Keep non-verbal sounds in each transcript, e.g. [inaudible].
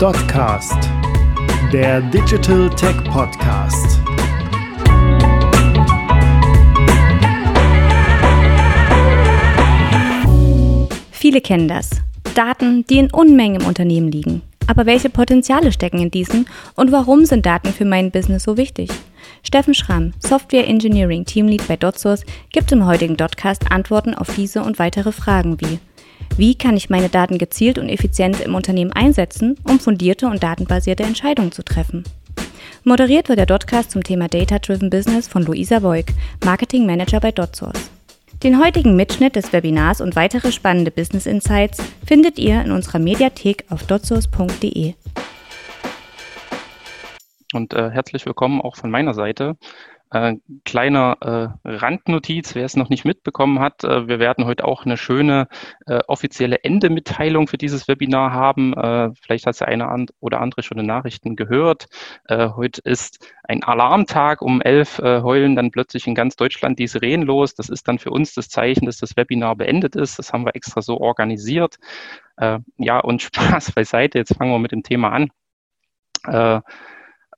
Dotcast, der Digital Tech Podcast. Viele kennen das. Daten, die in Unmengen im Unternehmen liegen. Aber welche Potenziale stecken in diesen und warum sind Daten für mein Business so wichtig? Steffen Schramm, Software Engineering Teamlead bei DotSource, gibt im heutigen Dotcast Antworten auf diese und weitere Fragen wie wie kann ich meine Daten gezielt und effizient im Unternehmen einsetzen, um fundierte und datenbasierte Entscheidungen zu treffen? Moderiert wird der Dotcast zum Thema Data Driven Business von Luisa Voigt, Marketing Manager bei DotSource. Den heutigen Mitschnitt des Webinars und weitere spannende Business Insights findet ihr in unserer Mediathek auf dotsource.de. Und äh, herzlich willkommen auch von meiner Seite. Äh, kleiner äh, Randnotiz, wer es noch nicht mitbekommen hat, äh, wir werden heute auch eine schöne äh, offizielle Endemitteilung für dieses Webinar haben. Äh, vielleicht hat der eine oder andere schon in Nachrichten gehört. Äh, heute ist ein Alarmtag. Um elf heulen dann plötzlich in ganz Deutschland die Sirenen los. Das ist dann für uns das Zeichen, dass das Webinar beendet ist. Das haben wir extra so organisiert. ja, und [laughs] Spaß beiseite. Jetzt fangen wir mit dem Thema an.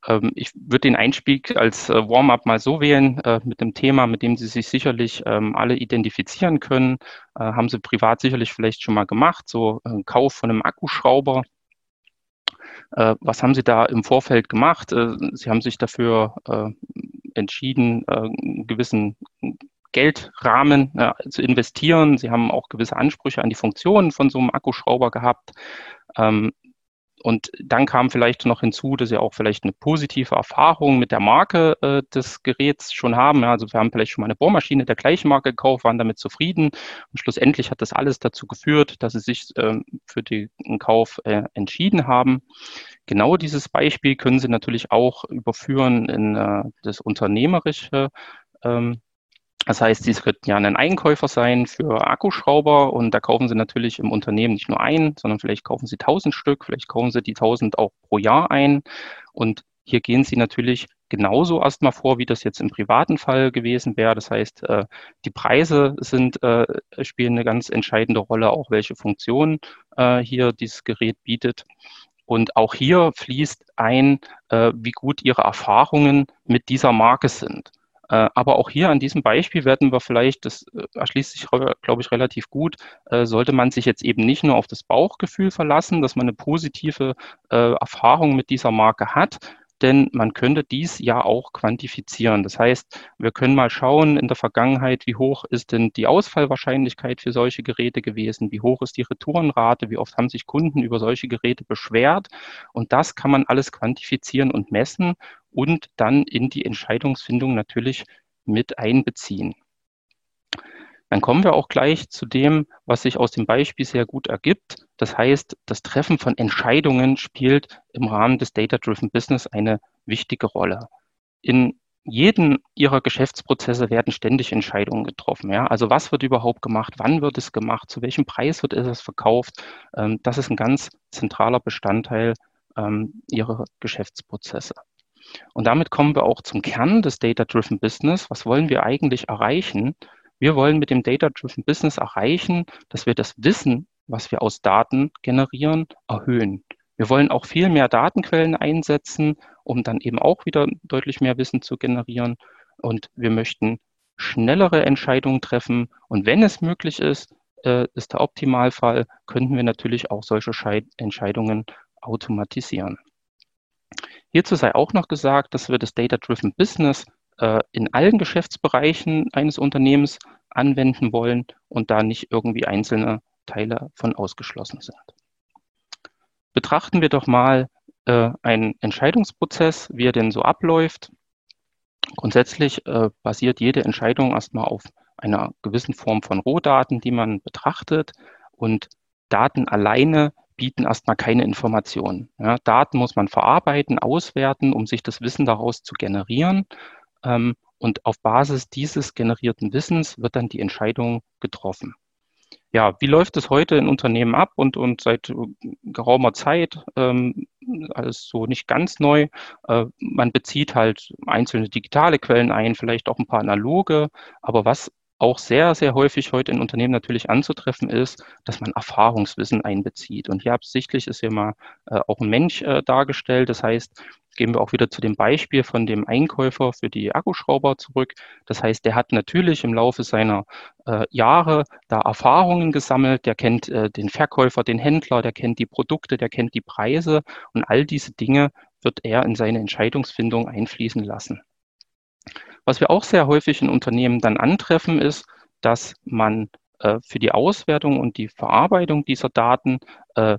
Ähm, ich würde den Einstieg als äh, Warm-up mal so wählen, äh, mit dem Thema, mit dem Sie sich sicherlich ähm, alle identifizieren können. Äh, haben Sie privat sicherlich vielleicht schon mal gemacht, so Kauf von einem Akkuschrauber. Was haben Sie da im Vorfeld gemacht? Sie haben sich dafür entschieden, einen gewissen Geldrahmen zu investieren. Sie haben auch gewisse Ansprüche an die Funktionen von so einem Akkuschrauber gehabt. Ähm, und dann kam vielleicht noch hinzu, dass sie auch vielleicht eine positive Erfahrung mit der Marke äh, des Geräts schon haben. Ja, also wir haben vielleicht schon mal eine Bohrmaschine der gleichen Marke gekauft, waren damit zufrieden. Und schlussendlich hat das alles dazu geführt, dass sie sich äh, für den Kauf äh, entschieden haben. Genau dieses Beispiel können Sie natürlich auch überführen in äh, das Unternehmerische. Ähm, das heißt, Sie könnten ja ein Einkäufer sein für Akkuschrauber und da kaufen Sie natürlich im Unternehmen nicht nur einen, sondern vielleicht kaufen Sie tausend Stück, vielleicht kaufen Sie die tausend auch pro Jahr ein. Und hier gehen Sie natürlich genauso erstmal vor, wie das jetzt im privaten Fall gewesen wäre. Das heißt, äh, die Preise sind, äh, spielen eine ganz entscheidende Rolle, auch welche Funktionen äh, hier dieses Gerät bietet. Und auch hier fließt ein, wie gut Ihre Erfahrungen mit dieser Marke sind. Äh, aber auch hier an diesem Beispiel werden wir vielleicht, das äh, erschließt sich, glaube ich, relativ gut, äh, sollte man sich jetzt eben nicht nur auf das Bauchgefühl verlassen, dass man eine positive Erfahrung mit dieser Marke hat, denn man könnte dies ja auch quantifizieren. Das heißt, wir können mal schauen in der Vergangenheit, wie hoch ist denn die Ausfallwahrscheinlichkeit für solche Geräte gewesen, wie hoch ist die Retourenrate, wie oft haben sich Kunden über solche Geräte beschwert. Und das kann man alles quantifizieren und messen und dann in die Entscheidungsfindung natürlich mit einbeziehen. Dann kommen wir auch gleich zu dem, was sich aus dem Beispiel sehr gut ergibt. Das heißt, das Treffen von Entscheidungen spielt im Rahmen des Data-Driven Business eine wichtige Rolle. In jedem Ihrer Geschäftsprozesse werden ständig Entscheidungen getroffen. Ja? Also was wird überhaupt gemacht? Wann wird es gemacht? Zu welchem Preis wird es verkauft? Ähm, das ist ein ganz zentraler Bestandteil ähm, Ihrer Geschäftsprozesse. Und damit kommen wir auch zum Kern des Data-Driven Business. Was wollen wir eigentlich erreichen? Wir wollen mit dem Data-Driven Business erreichen, dass wir das Wissen, was wir aus Daten generieren, erhöhen. Wir wollen auch viel mehr Datenquellen einsetzen, um dann eben auch wieder deutlich mehr Wissen zu generieren. Und wir möchten schnellere Entscheidungen treffen. Und wenn es möglich ist, äh, ist der Optimalfall, könnten wir natürlich auch solche Entscheidungen automatisieren. Hierzu sei auch noch gesagt, dass wir das Data-Driven Business äh, in allen Geschäftsbereichen eines Unternehmens anwenden wollen und da nicht irgendwie einzelne Teile von ausgeschlossen sind. Betrachten wir doch mal äh, einen Entscheidungsprozess, wie er denn so abläuft. Grundsätzlich äh, basiert jede Entscheidung erstmal auf einer gewissen Form von Rohdaten, die man betrachtet und Daten alleine bieten erstmal keine Informationen. Ja, Daten muss man verarbeiten, auswerten, um sich das Wissen daraus zu generieren. Ähm, und auf Basis dieses generierten Wissens wird dann die Entscheidung getroffen. Ja, wie läuft es heute in Unternehmen ab und, und seit geraumer Zeit, ähm, alles so nicht ganz neu. Äh, man bezieht halt einzelne digitale Quellen ein, vielleicht auch ein paar analoge, aber was auch sehr, sehr häufig heute in Unternehmen natürlich anzutreffen ist, dass man Erfahrungswissen einbezieht. Und hier absichtlich ist hier mal äh, auch ein Mensch äh, dargestellt. Das heißt, gehen wir auch wieder zu dem Beispiel von dem Einkäufer für die Akkuschrauber zurück. Das heißt, der hat natürlich im Laufe seiner äh, Jahre da Erfahrungen gesammelt. Der kennt äh, den Verkäufer, den Händler, der kennt die Produkte, der kennt die Preise und all diese Dinge wird er in seine Entscheidungsfindung einfließen lassen. Was wir auch sehr häufig in Unternehmen dann antreffen, ist, dass man äh, für die Auswertung und die Verarbeitung dieser Daten äh,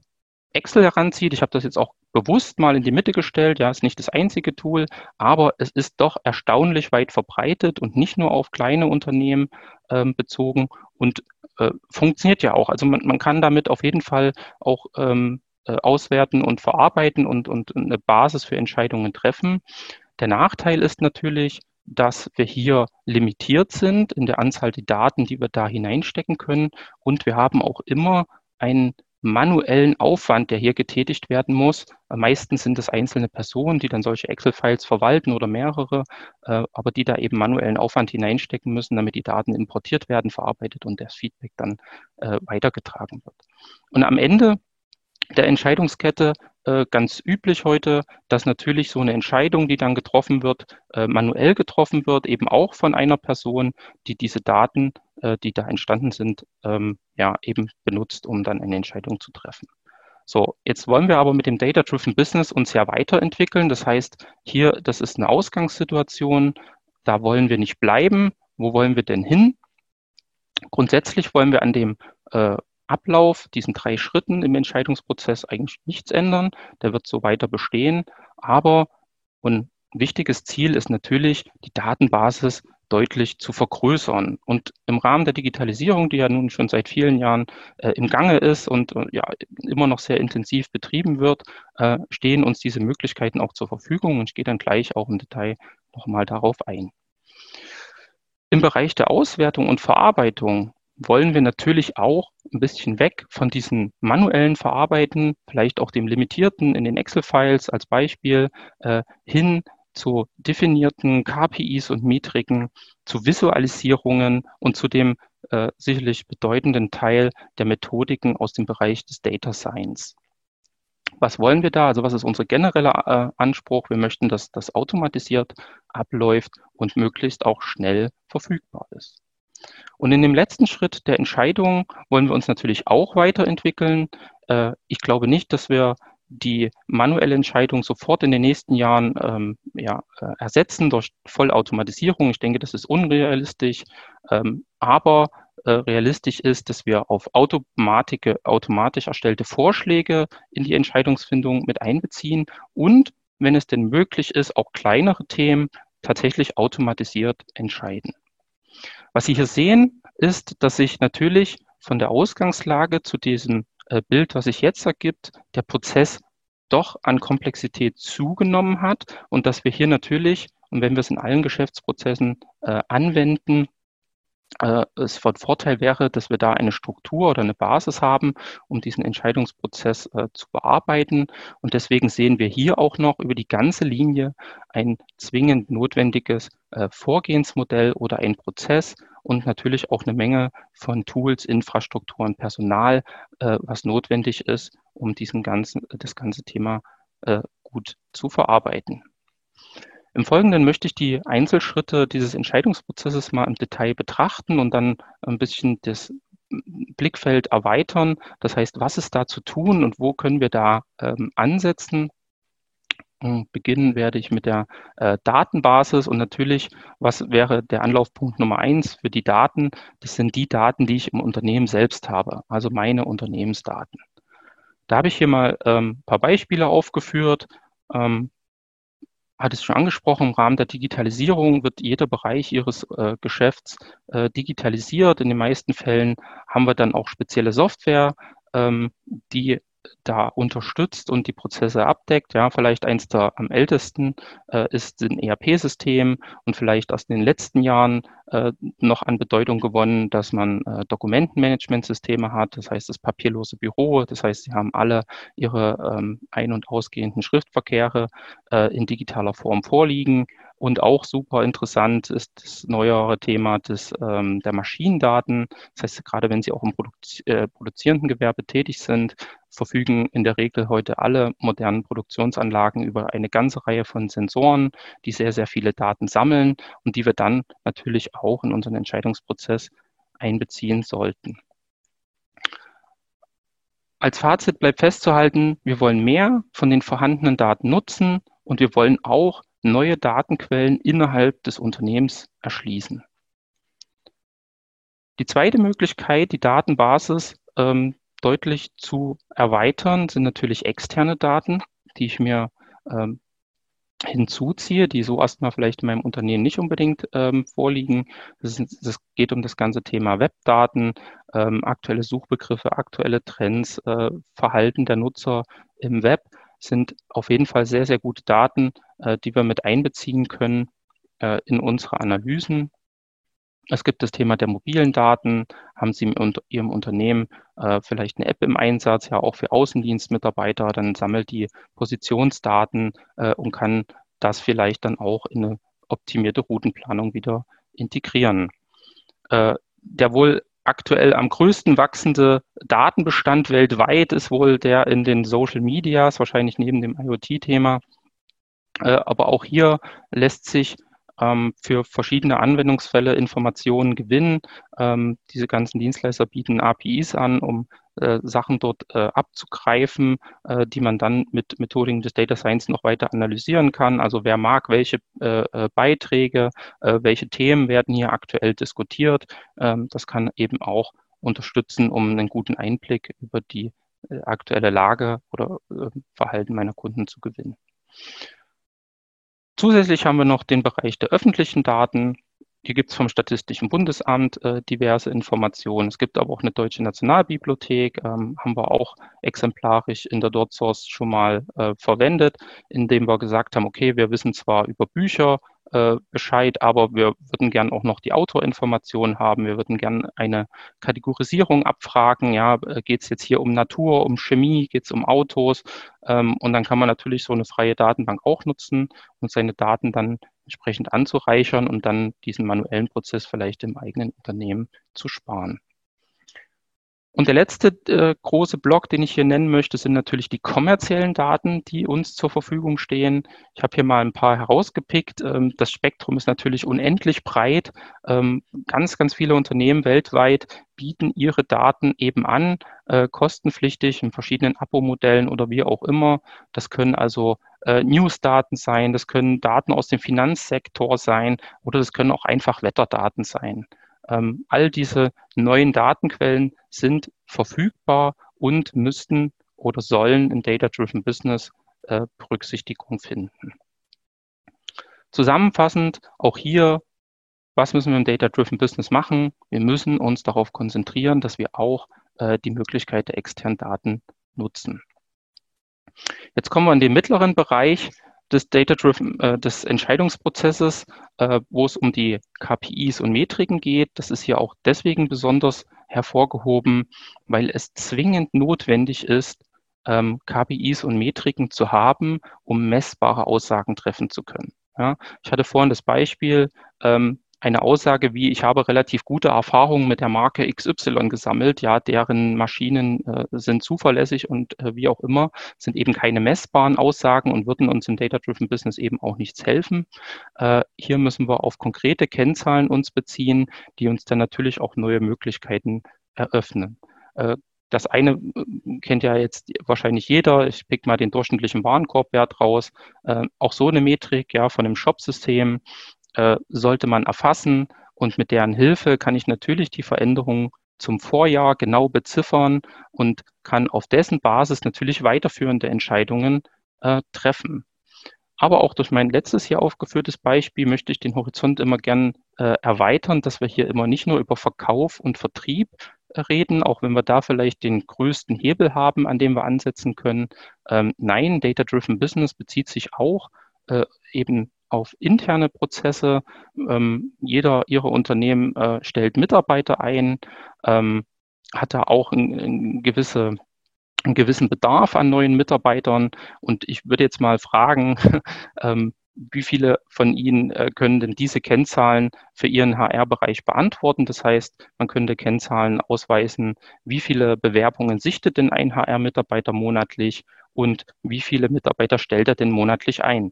Excel heranzieht. Ich habe das jetzt auch bewusst mal in die Mitte gestellt. Ja, ist nicht das einzige Tool, aber es ist doch erstaunlich weit verbreitet und nicht nur auf kleine Unternehmen ähm, bezogen und äh, funktioniert ja auch. Also man, man kann damit auf jeden Fall auch ähm, äh, auswerten und verarbeiten und, und eine Basis für Entscheidungen treffen. Der Nachteil ist natürlich, dass wir hier limitiert sind in der Anzahl der Daten, die wir da hineinstecken können. Und wir haben auch immer einen manuellen Aufwand, der hier getätigt werden muss. Meistens sind es einzelne Personen, die dann solche Excel-Files verwalten oder mehrere, äh, aber die da eben manuellen Aufwand hineinstecken müssen, damit die Daten importiert werden, verarbeitet und das Feedback dann äh, weitergetragen wird. Und am Ende der Entscheidungskette äh, ganz üblich heute, dass natürlich so eine Entscheidung, die dann getroffen wird, äh, manuell getroffen wird, eben auch von einer Person, die diese Daten, äh, die da entstanden sind, ähm, ja, eben benutzt, um dann eine Entscheidung zu treffen. So, jetzt wollen wir aber mit dem Data-Driven Business uns ja weiterentwickeln. Das heißt, hier, das ist eine Ausgangssituation, da wollen wir nicht bleiben. Wo wollen wir denn hin? Grundsätzlich wollen wir an dem äh, Ablauf, diesen drei Schritten im Entscheidungsprozess eigentlich nichts ändern. Der wird so weiter bestehen. Aber ein wichtiges Ziel ist natürlich, die Datenbasis deutlich zu vergrößern. Und im Rahmen der Digitalisierung, die ja nun schon seit vielen Jahren äh, im Gange ist und äh, ja immer noch sehr intensiv betrieben wird, äh, stehen uns diese Möglichkeiten auch zur Verfügung. Und ich gehe dann gleich auch im Detail nochmal darauf ein. Im Bereich der Auswertung und Verarbeitung wollen wir natürlich auch ein bisschen weg von diesen manuellen Verarbeiten, vielleicht auch dem limitierten in den Excel-Files als Beispiel, äh, hin zu definierten KPIs und Metriken, zu Visualisierungen und zu dem äh, sicherlich bedeutenden Teil der Methodiken aus dem Bereich des Data Science. Was wollen wir da? Also was ist unser genereller äh, Anspruch? Wir möchten, dass das automatisiert abläuft und möglichst auch schnell verfügbar ist. Und in dem letzten Schritt der Entscheidung wollen wir uns natürlich auch weiterentwickeln. Äh, ich glaube nicht, dass wir die manuelle Entscheidung sofort in den nächsten Jahren ähm, ja, äh, ersetzen durch Vollautomatisierung. Ich denke, das ist unrealistisch. Ähm, aber äh, realistisch ist, dass wir auf Automatik, automatisch erstellte Vorschläge in die Entscheidungsfindung mit einbeziehen und, wenn es denn möglich ist, auch kleinere Themen tatsächlich automatisiert entscheiden. Was Sie hier sehen, ist, dass sich natürlich von der Ausgangslage zu diesem äh, Bild, was sich jetzt ergibt, der Prozess doch an Komplexität zugenommen hat und dass wir hier natürlich, und wenn wir es in allen Geschäftsprozessen äh, anwenden, äh, es von Vorteil wäre, dass wir da eine Struktur oder eine Basis haben, um diesen Entscheidungsprozess äh, zu bearbeiten. Und deswegen sehen wir hier auch noch über die ganze Linie ein zwingend notwendiges äh, Vorgehensmodell oder ein Prozess und natürlich auch eine Menge von Tools, Infrastrukturen, Personal, äh, was notwendig ist, um diesen ganzen, das ganze Thema äh, gut zu verarbeiten. Im Folgenden möchte ich die Einzelschritte dieses Entscheidungsprozesses mal im Detail betrachten und dann ein bisschen das Blickfeld erweitern. Das heißt, was ist da zu tun und wo können wir da ähm, ansetzen? Beginnen werde ich mit der äh, Datenbasis und natürlich, was wäre der Anlaufpunkt Nummer eins für die Daten? Das sind die Daten, die ich im Unternehmen selbst habe, also meine Unternehmensdaten. Da habe ich hier mal ähm, ein paar Beispiele aufgeführt. Ähm, hat es schon angesprochen, im Rahmen der Digitalisierung wird jeder Bereich Ihres äh, Geschäfts äh, digitalisiert. In den meisten Fällen haben wir dann auch spezielle Software, ähm, die da unterstützt und die Prozesse abdeckt. Ja, vielleicht eins der am ältesten äh, ist ein ERP-System und vielleicht aus den letzten Jahren äh, noch an Bedeutung gewonnen, dass man äh, Dokumentenmanagementsysteme hat. Das heißt, das papierlose Büro. Das heißt, sie haben alle ihre ähm, ein- und ausgehenden Schriftverkehre äh, in digitaler Form vorliegen. Und auch super interessant ist das neuere Thema des, ähm, der Maschinendaten. Das heißt, gerade wenn Sie auch im Produzi äh, produzierenden Gewerbe tätig sind, verfügen in der Regel heute alle modernen Produktionsanlagen über eine ganze Reihe von Sensoren, die sehr, sehr viele Daten sammeln und die wir dann natürlich auch in unseren Entscheidungsprozess einbeziehen sollten. Als Fazit bleibt festzuhalten, wir wollen mehr von den vorhandenen Daten nutzen und wir wollen auch neue Datenquellen innerhalb des Unternehmens erschließen. Die zweite Möglichkeit, die Datenbasis ähm, deutlich zu erweitern, sind natürlich externe Daten, die ich mir ähm, hinzuziehe, die so erstmal vielleicht in meinem Unternehmen nicht unbedingt ähm, vorliegen. Das, geht um das ganze Thema Webdaten, ähm, aktuelle Suchbegriffe, aktuelle Trends, äh, Verhalten der Nutzer im Web sind auf jeden Fall sehr, sehr gute Daten, die wir mit einbeziehen können äh, in unsere Analysen. Es gibt das Thema der mobilen Daten. Haben Sie in Ihrem Unternehmen äh, vielleicht eine App im Einsatz, ja auch für Außendienstmitarbeiter, dann sammelt die Positionsdaten äh, und kann das vielleicht dann auch in eine optimierte Routenplanung wieder integrieren. Äh, der wohl aktuell am größten wachsende Datenbestand weltweit ist wohl der in den Social Medias, wahrscheinlich neben dem IoT-Thema. Äh, aber auch hier lässt sich ähm, für verschiedene Anwendungsfälle Informationen gewinnen. Ähm, diese ganzen Dienstleister bieten APIs an, um äh, Sachen dort äh, abzugreifen, die man dann mit Methodiken des Data Science noch weiter analysieren kann. Also wer mag welche Beiträge, welche Themen werden hier aktuell diskutiert. Ähm, das kann eben auch unterstützen, um einen guten Einblick über die aktuelle Lage oder Verhalten meiner Kunden zu gewinnen. Zusätzlich haben wir noch den Bereich der öffentlichen Daten. Hier gibt es vom Statistischen Bundesamt äh, diverse Informationen. Es gibt aber auch eine deutsche Nationalbibliothek, ähm, haben wir auch exemplarisch in der DotSource schon mal äh, verwendet, indem wir gesagt haben, okay, wir wissen zwar über Bücher, äh, Bescheid, aber wir würden gern auch noch die Autorinformationen haben. Wir würden gern eine Kategorisierung abfragen. Ja, äh, geht es jetzt hier um Natur, um Chemie, geht es um Autos? Ähm, und dann kann man natürlich so eine freie Datenbank auch nutzen und seine Daten dann entsprechend anzureichern und dann diesen manuellen Prozess vielleicht im eigenen Unternehmen zu sparen. Und der letzte äh, große Block, den ich hier nennen möchte, sind natürlich die kommerziellen Daten, die uns zur Verfügung stehen. Ich habe hier mal ein paar herausgepickt. Ähm, das Spektrum ist natürlich unendlich breit. Ähm, ganz, ganz viele Unternehmen weltweit bieten ihre Daten eben an, äh, kostenpflichtig in verschiedenen Abo-Modellen oder wie auch immer. Das können also äh, News-Daten sein, das können Daten aus dem Finanzsektor sein oder das können auch einfach Wetterdaten sein. Ähm, all diese neuen Datenquellen sind verfügbar und müssten oder sollen in Data-Driven Business äh, Berücksichtigung finden. Zusammenfassend, auch hier, was müssen wir im Data-Driven Business machen? Wir müssen uns darauf konzentrieren, dass wir auch äh, die Möglichkeit der externen Daten nutzen. Jetzt kommen wir in den mittleren Bereich des Data-Driven, äh, des Entscheidungsprozesses, äh, wo es um die KPIs und Metriken geht. Das ist hier auch deswegen besonders hervorgehoben, weil es zwingend notwendig ist, ähm, KPIs und Metriken zu haben, um messbare Aussagen treffen zu können. Ja, ich hatte vorhin das Beispiel, ähm, eine Aussage wie, ich habe relativ gute Erfahrungen mit der Marke XY gesammelt, ja, deren Maschinen äh, sind zuverlässig und äh, wie auch immer, sind eben keine messbaren Aussagen und würden uns im Data-Driven Business eben auch nichts helfen. Äh, hier müssen wir auf konkrete Kennzahlen uns beziehen, die uns dann natürlich auch neue Möglichkeiten eröffnen. Äh, das eine äh, kennt ja jetzt wahrscheinlich jeder. Ich pick mal den durchschnittlichen Warenkorbwert raus. Äh, auch so eine Metrik ja von dem Shop-System äh, sollte man erfassen und mit deren Hilfe kann ich natürlich die Veränderungen zum Vorjahr genau beziffern und kann auf dessen Basis natürlich weiterführende Entscheidungen äh, treffen. Aber auch durch mein letztes Jahr aufgeführtes Beispiel möchte ich den Horizont immer gern äh, erweitern, dass wir hier immer nicht nur über Verkauf und Vertrieb äh, reden, auch wenn wir da vielleicht den größten Hebel haben, an dem wir ansetzen können. Ähm, nein, Data-Driven Business bezieht sich auch äh, eben auf interne Prozesse. Ähm, jeder ihrer Unternehmen äh, stellt Mitarbeiter ein, ähm, hat da auch ein, ein gewisse einen gewissen Bedarf an neuen Mitarbeitern. Und ich würde jetzt mal fragen, [laughs] ähm, wie viele von Ihnen äh, können denn diese Kennzahlen für Ihren HR-Bereich beantworten? Das heißt, man könnte Kennzahlen ausweisen, wie viele Bewerbungen sichtet denn ein HR-Mitarbeiter monatlich und wie viele Mitarbeiter stellt er denn monatlich ein?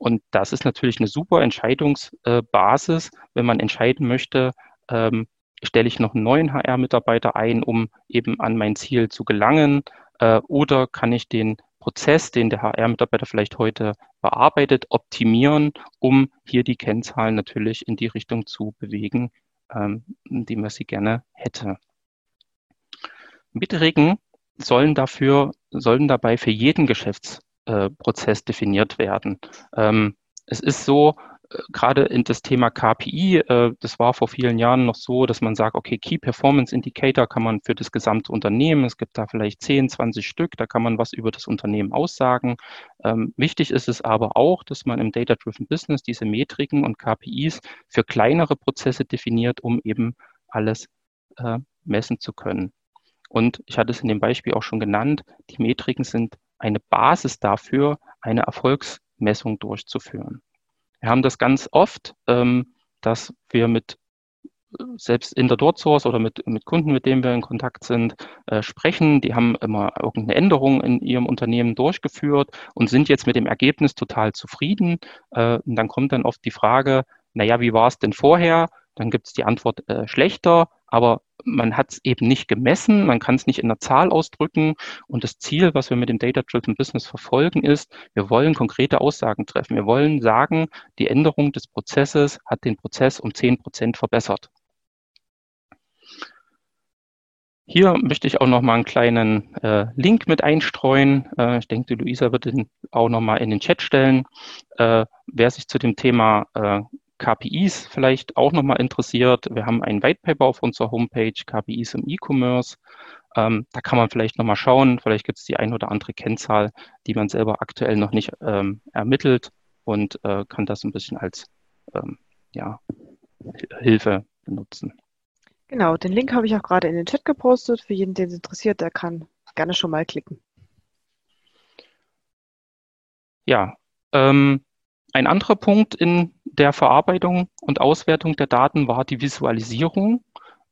Und das ist natürlich eine super Entscheidungsbasis, wenn man entscheiden möchte, ähm, stelle ich noch einen neuen HR-Mitarbeiter ein, um eben an mein Ziel zu gelangen, äh, oder kann ich den Prozess, den der HR-Mitarbeiter vielleicht heute bearbeitet, optimieren, um hier die Kennzahlen natürlich in die Richtung zu bewegen, ähm, die man sie gerne hätte. Metriken sollen dafür, sollen dabei für jeden Geschäftsprozess äh, definiert werden. Ähm, es ist so, gerade in das Thema KPI, äh, das war vor vielen Jahren noch so, dass man sagt, okay, Key Performance Indicator kann man für das gesamte Unternehmen, es gibt da vielleicht 10, 20 Stück, da kann man was über das Unternehmen aussagen. Ähm, wichtig ist es aber auch, dass man im Data-Driven Business diese Metriken und KPIs für kleinere Prozesse definiert, um eben alles äh, messen zu können. Und ich hatte es in dem Beispiel auch schon genannt, die Metriken sind eine Basis dafür, eine Erfolgsmessung durchzuführen. Wir haben das ganz oft, ähm, dass wir mit selbst in der Dort-Source oder mit, mit Kunden, mit denen wir in Kontakt sind, äh, sprechen. Die haben immer irgendeine Änderung in ihrem Unternehmen durchgeführt und sind jetzt mit dem Ergebnis total zufrieden. Äh, und dann kommt dann oft die Frage, naja, wie war es denn vorher? Dann gibt es die Antwort äh, schlechter, aber man hat es eben nicht gemessen, man kann es nicht in der Zahl ausdrücken. Und das Ziel, was wir mit dem Data-Driven Business verfolgen, ist, wir wollen konkrete Aussagen treffen. Wir wollen sagen, die Änderung des Prozesses hat den Prozess um 10 Prozent verbessert. Hier möchte ich auch noch mal einen kleinen äh, Link mit einstreuen. Äh, ich denke, die Luisa wird den auch noch mal in den Chat stellen. Äh, wer sich zu dem Thema äh, KPIs vielleicht auch nochmal interessiert, wir haben ein White Paper auf unserer Homepage, KPIs im E-Commerce. Ähm, da kann man vielleicht nochmal schauen, vielleicht gibt es die ein oder andere Kennzahl, die man selber aktuell noch nicht ähm, ermittelt und äh, kann das ein bisschen als ähm, ja, Hilfe benutzen. Genau, den Link habe ich auch gerade in den Chat gepostet. Für jeden, den es interessiert, der kann gerne schon mal klicken. Ja, ähm, ein anderer Punkt in der Verarbeitung und Auswertung der Daten war die Visualisierung.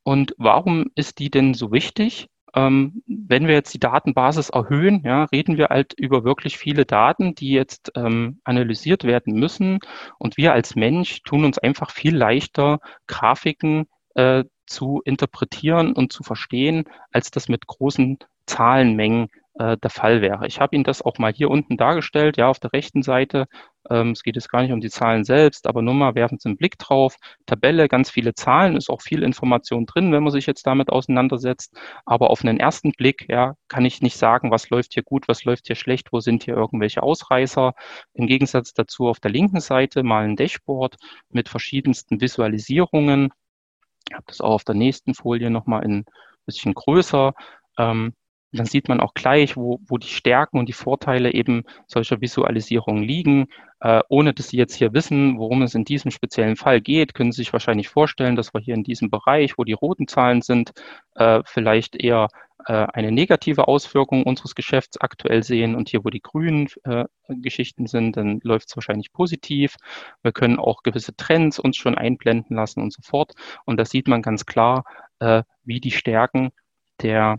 Und warum ist die denn so wichtig? Ähm, wenn wir jetzt die Datenbasis erhöhen, ja, reden wir halt über wirklich viele Daten, die jetzt ähm, analysiert werden müssen. Und wir als Mensch tun uns einfach viel leichter, Grafiken äh, zu interpretieren und zu verstehen, als das mit großen Zahlenmengen äh, der Fall wäre. Ich habe Ihnen das auch mal hier unten dargestellt, ja, auf der rechten Seite. Ähm, es geht jetzt gar nicht um die Zahlen selbst, aber nur mal werfen Sie einen Blick drauf. Tabelle, ganz viele Zahlen, ist auch viel Information drin, wenn man sich jetzt damit auseinandersetzt. Aber auf einen ersten Blick, ja, kann ich nicht sagen, was läuft hier gut, was läuft hier schlecht, wo sind hier irgendwelche Ausreißer. Im Gegensatz dazu auf der linken Seite mal ein Dashboard mit verschiedensten Visualisierungen. Ich habe das auch auf der nächsten Folie nochmal ein bisschen größer. Ähm, dann sieht man auch gleich, wo, wo die Stärken und die Vorteile eben solcher Visualisierung liegen. Äh, ohne dass Sie jetzt hier wissen, worum es in diesem speziellen Fall geht, können Sie sich wahrscheinlich vorstellen, dass wir hier in diesem Bereich, wo die roten Zahlen sind, äh, vielleicht eher äh, eine negative Auswirkung unseres Geschäfts aktuell sehen. Und hier, wo die grünen äh, Geschichten sind, dann läuft es wahrscheinlich positiv. Wir können auch gewisse Trends uns schon einblenden lassen und so fort. Und da sieht man ganz klar, äh, wie die Stärken der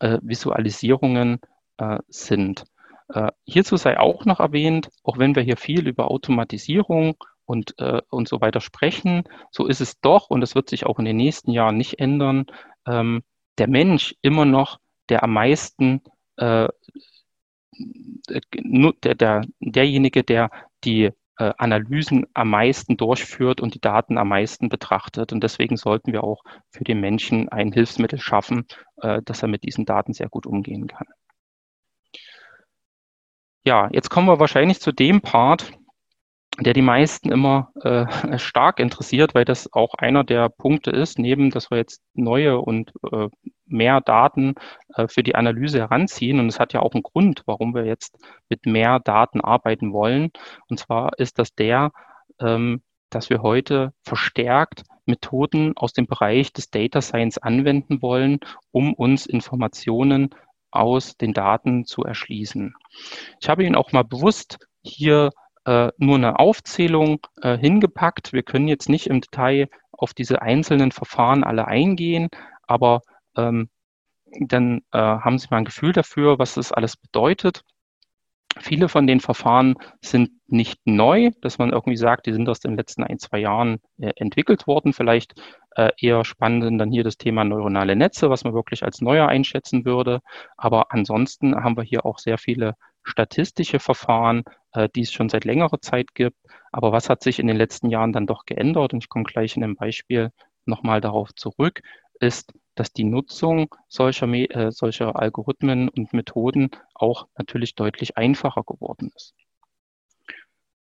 äh, Visualisierungen äh, sind. Äh, hierzu sei auch noch erwähnt, auch wenn wir hier viel über Automatisierung und, äh, und so weiter sprechen, so ist es doch, und das wird sich auch in den nächsten Jahren nicht ändern, ähm, der Mensch immer noch der am meisten äh, der, der, derjenige, der die äh, Analysen am meisten durchführt und die Daten am meisten betrachtet. Und deswegen sollten wir auch für den Menschen ein Hilfsmittel schaffen, äh, dass er mit diesen Daten sehr gut umgehen kann. Ja, jetzt kommen wir wahrscheinlich zu dem Part, der die meisten immer äh, [laughs] stark interessiert, weil das auch einer der Punkte ist, neben dass wir jetzt neue und äh, mehr Daten äh, für die Analyse heranziehen. Und es hat ja auch einen Grund, warum wir jetzt mit mehr Daten arbeiten wollen. Und zwar ist das der, ähm, dass wir heute verstärkt Methoden aus dem Bereich des Data Science anwenden wollen, um uns Informationen aus den Daten zu erschließen. Ich habe Ihnen auch mal bewusst hier äh, nur eine Aufzählung äh, hingepackt. Wir können jetzt nicht im Detail auf diese einzelnen Verfahren alle eingehen, aber ähm, dann äh, haben Sie mal ein Gefühl dafür, was das alles bedeutet. Viele von den Verfahren sind nicht neu, dass man irgendwie sagt, die sind aus den letzten ein, zwei Jahren äh, entwickelt worden. Vielleicht äh, eher spannend sind dann hier das Thema neuronale Netze, was man wirklich als neuer einschätzen würde. Aber ansonsten haben wir hier auch sehr viele statistische Verfahren, äh, die es schon seit längerer Zeit gibt. Aber was hat sich in den letzten Jahren dann doch geändert? Und ich komme gleich in einem Beispiel nochmal darauf zurück, ist, dass die Nutzung solcher, äh, solcher Algorithmen und Methoden auch natürlich deutlich einfacher geworden ist.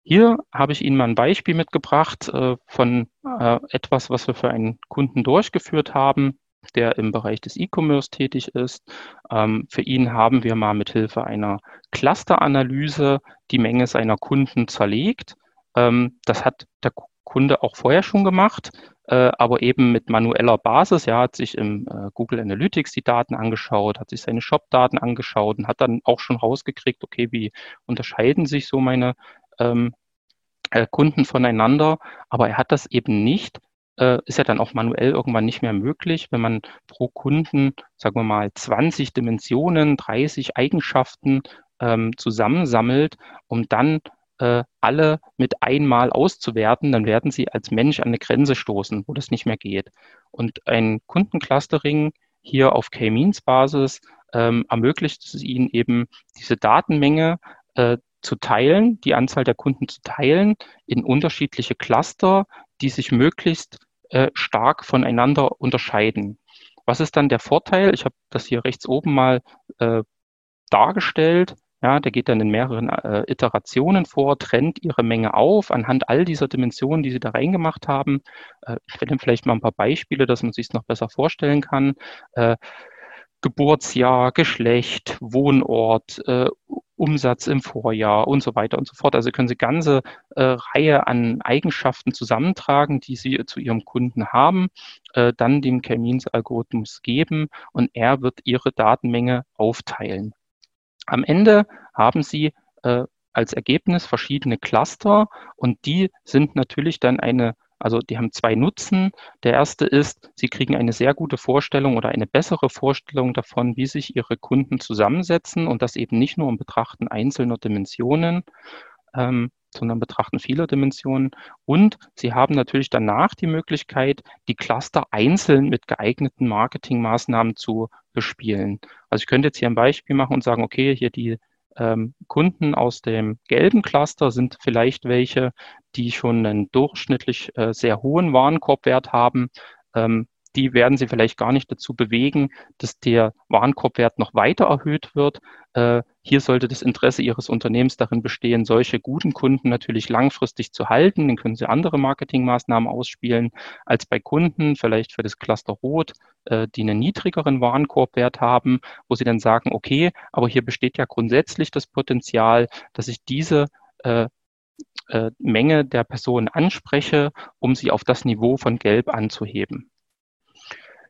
Hier habe ich Ihnen mal ein Beispiel mitgebracht äh, von äh, etwas, was wir für einen Kunden durchgeführt haben, der im Bereich des E-Commerce tätig ist. Ähm, für ihn haben wir mal mit Hilfe einer Clusteranalyse die Menge seiner Kunden zerlegt. Ähm, das hat der Kunde auch vorher schon gemacht, äh, aber eben mit manueller Basis. Er hat sich im äh, Google Analytics die Daten angeschaut, hat sich seine Shop-Daten angeschaut und hat dann auch schon rausgekriegt, okay, wie unterscheiden sich so meine ähm, äh, Kunden voneinander. Aber er hat das eben nicht äh, ist ja dann auch manuell irgendwann nicht mehr möglich, wenn man pro Kunden, sagen wir mal, 20 Dimensionen, 30 Eigenschaften ähm, zusammensammelt, um dann äh, alle mit einmal auszuwerten, dann werden sie als Mensch an eine Grenze stoßen, wo das nicht mehr geht. Und ein Kundenclustering hier auf K-Means-Basis ähm, ermöglicht es ihnen eben, diese Datenmenge äh, zu teilen, die Anzahl der Kunden zu teilen in unterschiedliche Cluster, die sich möglichst äh, stark voneinander unterscheiden. Was ist dann der Vorteil? Ich habe das hier rechts oben mal äh, dargestellt. Ja, der geht dann in mehreren äh, Iterationen vor, trennt ihre Menge auf anhand all dieser Dimensionen, die sie da reingemacht haben. Äh, ich werde vielleicht mal ein paar Beispiele, dass man sich es noch besser vorstellen kann. Äh, Geburtsjahr, Geschlecht, Wohnort, äh, Umsatz im Vorjahr und so weiter und so fort. Also können Sie ganze äh, Reihe an Eigenschaften zusammentragen, die Sie zu Ihrem Kunden haben, äh, dann dem K-Means-Algorithmus geben und er wird Ihre Datenmenge aufteilen. Am Ende haben Sie äh, als Ergebnis verschiedene Cluster und die sind natürlich dann eine also die haben zwei Nutzen. Der erste ist, sie kriegen eine sehr gute Vorstellung oder eine bessere Vorstellung davon, wie sich ihre Kunden zusammensetzen und das eben nicht nur im Betrachten einzelner Dimensionen, ähm, sondern betrachten vieler Dimensionen. Und sie haben natürlich danach die Möglichkeit, die Cluster einzeln mit geeigneten Marketingmaßnahmen zu bespielen. Also ich könnte jetzt hier ein Beispiel machen und sagen, okay, hier die ähm, Kunden aus dem gelben Cluster sind vielleicht welche, die schon einen durchschnittlich äh, sehr hohen Warenkorbwert haben. Ähm, die werden Sie vielleicht gar nicht dazu bewegen, dass der Warenkorbwert noch weiter erhöht wird. Äh, hier sollte das Interesse Ihres Unternehmens darin bestehen, solche guten Kunden natürlich langfristig zu halten. Dann können Sie andere Marketingmaßnahmen ausspielen als bei Kunden, vielleicht für das Cluster Rot, äh, die einen niedrigeren Warenkorbwert haben, wo Sie dann sagen, okay, aber hier besteht ja grundsätzlich das Potenzial, dass ich diese äh, äh, Menge der Personen anspreche, um sie auf das Niveau von Gelb anzuheben.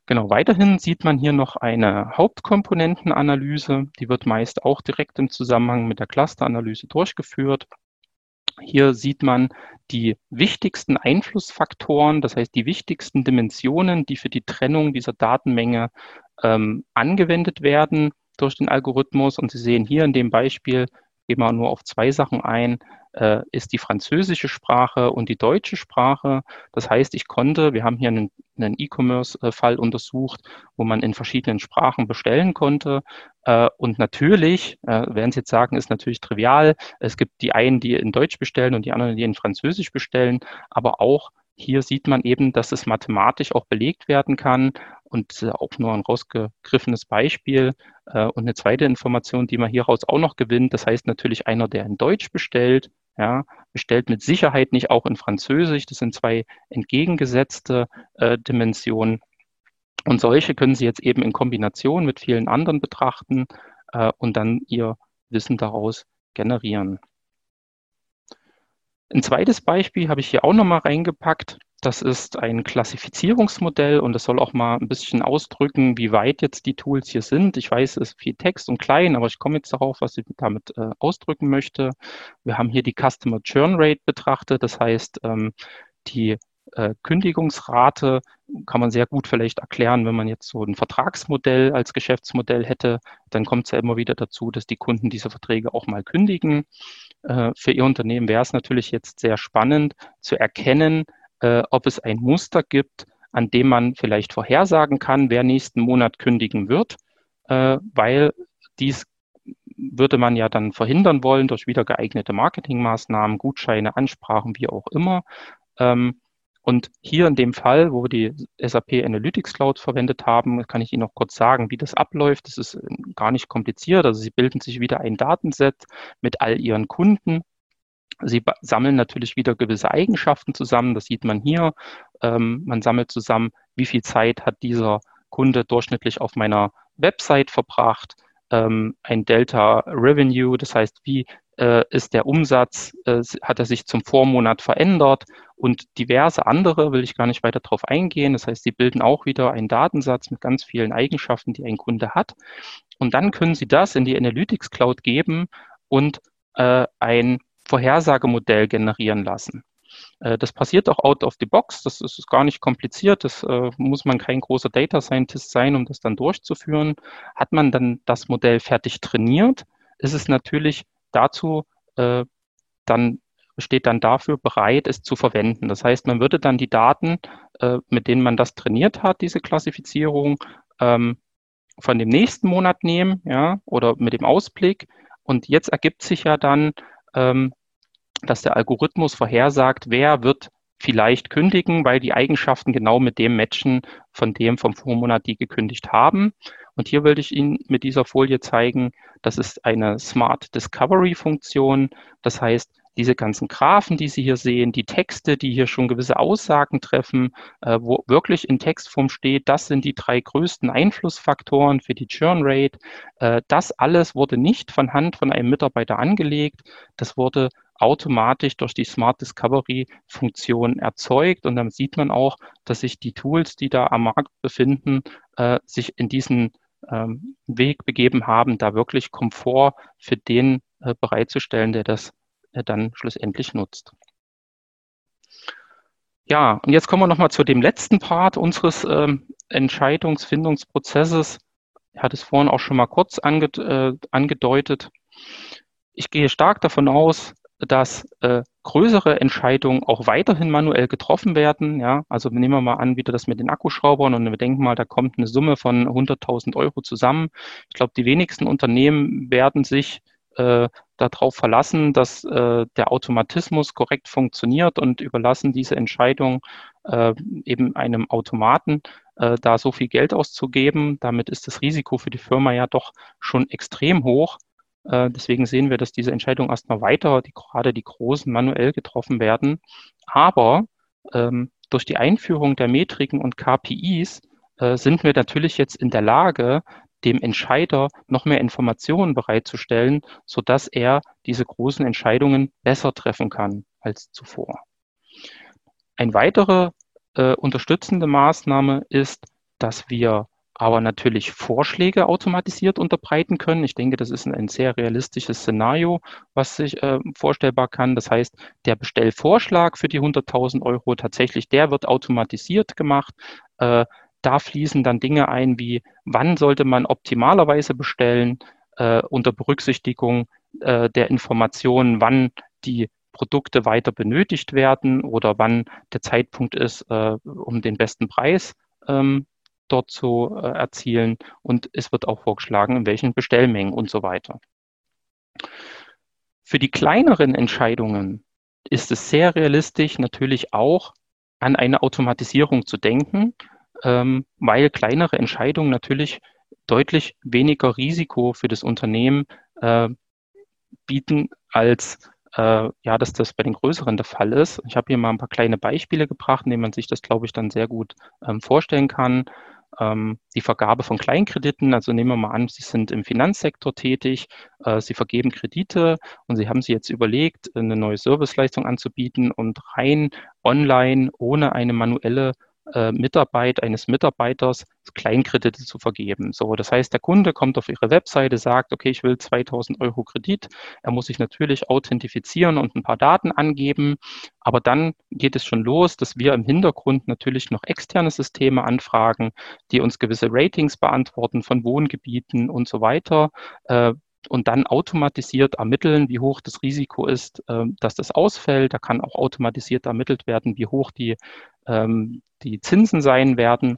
Genau, weiterhin sieht man hier noch eine Hauptkomponentenanalyse. Die wird meist auch direkt im Zusammenhang mit der Clusteranalyse durchgeführt. Hier sieht man die wichtigsten Einflussfaktoren, das heißt die wichtigsten Dimensionen, die für die Trennung dieser Datenmenge ähm, angewendet werden durch den Algorithmus. Und Sie sehen hier in dem Beispiel, gehen wir nur auf zwei Sachen ein, äh, ist die französische Sprache und die deutsche Sprache. Das heißt, ich konnte, wir haben hier einen, einen E-Commerce-Fall untersucht, wo man in verschiedenen Sprachen bestellen konnte. Äh, und natürlich, äh, werden Sie jetzt sagen, ist natürlich trivial. Es gibt die einen, die in Deutsch bestellen und die anderen, die in Französisch bestellen. Aber auch hier sieht man eben, dass es mathematisch auch belegt werden kann und äh, auch nur ein rausgegriffenes Beispiel äh, und eine zweite Information, die man hieraus auch noch gewinnt. Das heißt natürlich einer, der in Deutsch bestellt, ja, bestellt mit Sicherheit nicht auch in Französisch. Das sind zwei entgegengesetzte äh, Dimensionen. Und solche können Sie jetzt eben in Kombination mit vielen anderen betrachten äh, und dann Ihr Wissen daraus generieren. Ein zweites Beispiel habe ich hier auch nochmal reingepackt. Das ist ein Klassifizierungsmodell und das soll auch mal ein bisschen ausdrücken, wie weit jetzt die Tools hier sind. Ich weiß, es ist viel Text und klein, aber ich komme jetzt darauf, was ich damit äh, ausdrücken möchte. Wir haben hier die Customer Churn Rate betrachtet, das heißt, ähm, die äh, Kündigungsrate kann man sehr gut vielleicht erklären, wenn man jetzt so ein Vertragsmodell als Geschäftsmodell hätte, dann kommt es ja immer wieder dazu, dass die Kunden diese Verträge auch mal kündigen. Äh, für Ihr Unternehmen wäre es natürlich jetzt sehr spannend zu erkennen, äh, ob es ein Muster gibt, an dem man vielleicht vorhersagen kann, wer nächsten Monat kündigen wird, äh, weil dies würde man ja dann verhindern wollen durch wieder geeignete Marketingmaßnahmen, Gutscheine, Ansprachen, wie auch immer. Ähm, und hier in dem Fall, wo wir die SAP Analytics Cloud verwendet haben, kann ich Ihnen noch kurz sagen, wie das abläuft. Das ist gar nicht kompliziert. Also Sie bilden sich wieder ein Datenset mit all Ihren Kunden Sie sammeln natürlich wieder gewisse Eigenschaften zusammen. Das sieht man hier. Ähm, man sammelt zusammen, wie viel Zeit hat dieser Kunde durchschnittlich auf meiner Website verbracht. Ähm, ein Delta Revenue, das heißt, wie äh, ist der Umsatz, äh, hat er sich zum Vormonat verändert und diverse andere, will ich gar nicht weiter darauf eingehen. Das heißt, sie bilden auch wieder einen Datensatz mit ganz vielen Eigenschaften, die ein Kunde hat. Und dann können Sie das in die Analytics Cloud geben und äh, ein Vorhersagemodell generieren lassen. Äh, das passiert auch out of the box. Das ist gar nicht kompliziert. Das äh, muss man kein großer Data Scientist sein, um das dann durchzuführen. Hat man dann das Modell fertig trainiert, ist es natürlich dazu äh, dann steht dann dafür bereit, es zu verwenden. Das heißt, man würde dann die Daten, mit denen man das trainiert hat, diese Klassifizierung, ähm, von dem nächsten Monat nehmen, ja, oder mit dem Ausblick. Und jetzt ergibt sich ja dann ähm, dass der Algorithmus vorhersagt, wer wird vielleicht kündigen, weil die Eigenschaften genau mit dem matchen von dem vom Vormonat, die gekündigt haben. Und hier will ich Ihnen mit dieser Folie zeigen, das ist eine Smart Discovery Funktion. Das heißt, diese ganzen Graphen, die Sie hier sehen, die Texte, die hier schon gewisse Aussagen treffen, äh, wo wirklich in Textform steht, das sind die drei größten Einflussfaktoren für die Churn Rate. Äh, das alles wurde nicht von Hand von einem Mitarbeiter angelegt. Das wurde automatisch durch die Smart Discovery Funktion erzeugt. Und dann sieht man auch, dass sich die Tools, die da am Markt befinden, äh, sich in diesen ähm, Weg begeben haben, da wirklich Komfort für den äh, bereitzustellen, der das äh, dann schlussendlich nutzt. Ja, und jetzt kommen wir nochmal zu dem letzten Part unseres ähm, Entscheidungsfindungsprozesses. Ich hatte es vorhin auch schon mal kurz ange äh, angedeutet. Ich gehe stark davon aus, dass äh, größere Entscheidungen auch weiterhin manuell getroffen werden. Ja, also nehmen wir mal an, wieder das mit den Akkuschraubern und wir denken mal, da kommt eine Summe von 100.000 Euro zusammen. Ich glaube, die wenigsten Unternehmen werden sich äh, darauf verlassen, dass äh, der Automatismus korrekt funktioniert und überlassen diese Entscheidung äh, eben einem Automaten, äh, da so viel Geld auszugeben. Damit ist das Risiko für die Firma ja doch schon extrem hoch. Äh, deswegen sehen wir, dass diese Entscheidungen erstmal weiter, die, gerade die großen, manuell getroffen werden. Aber ähm, durch die Einführung der Metriken und KPIs äh, sind wir natürlich jetzt in der Lage, dem Entscheider noch mehr Informationen bereitzustellen, sodass er diese großen Entscheidungen besser treffen kann als zuvor. Eine weitere äh, unterstützende Maßnahme ist, dass wir aber natürlich Vorschläge automatisiert unterbreiten können. Ich denke, das ist ein, sehr realistisches Szenario, was sich äh, vorstellbar kann. Das heißt, der Bestellvorschlag für die 100.000 Euro tatsächlich, der wird automatisiert gemacht. Äh, da fließen dann Dinge ein wie, wann sollte man optimalerweise bestellen, äh, unter Berücksichtigung äh, der Informationen, wann die Produkte weiter benötigt werden oder wann der Zeitpunkt ist, äh, um den besten Preis ähm, dort zu äh, erzielen. Und es wird auch vorgeschlagen, in welchen Bestellmengen und so weiter. Für die kleineren Entscheidungen ist es sehr realistisch, natürlich auch an eine Automatisierung zu denken, ähm, weil kleinere Entscheidungen natürlich deutlich weniger Risiko für das Unternehmen äh, bieten, als äh, ja, dass das bei den größeren der Fall ist. Ich habe hier mal ein paar kleine Beispiele gebracht, in denen man sich das, glaube ich, dann sehr gut ähm, vorstellen kann ähm, die Vergabe von Kleinkrediten. Also nehmen wir mal an, Sie sind im Finanzsektor tätig, äh, Sie vergeben Kredite und Sie haben sich jetzt überlegt, eine neue Serviceleistung anzubieten und rein online ohne eine manuelle äh, Mitarbeit eines Mitarbeiters Kleinkredite zu vergeben. So, das heißt, der Kunde kommt auf Ihre Webseite, sagt, okay, ich will 2000 Euro Kredit. Er muss sich natürlich authentifizieren und ein paar Daten angeben. Aber dann geht es schon los, dass wir im Hintergrund natürlich noch externe Systeme anfragen, die uns gewisse Ratings beantworten von Wohngebieten und so weiter. Äh, und dann automatisiert ermitteln, wie hoch das Risiko ist, äh, dass das ausfällt. Da kann auch automatisiert ermittelt werden, wie hoch die, ähm, die Zinsen sein werden.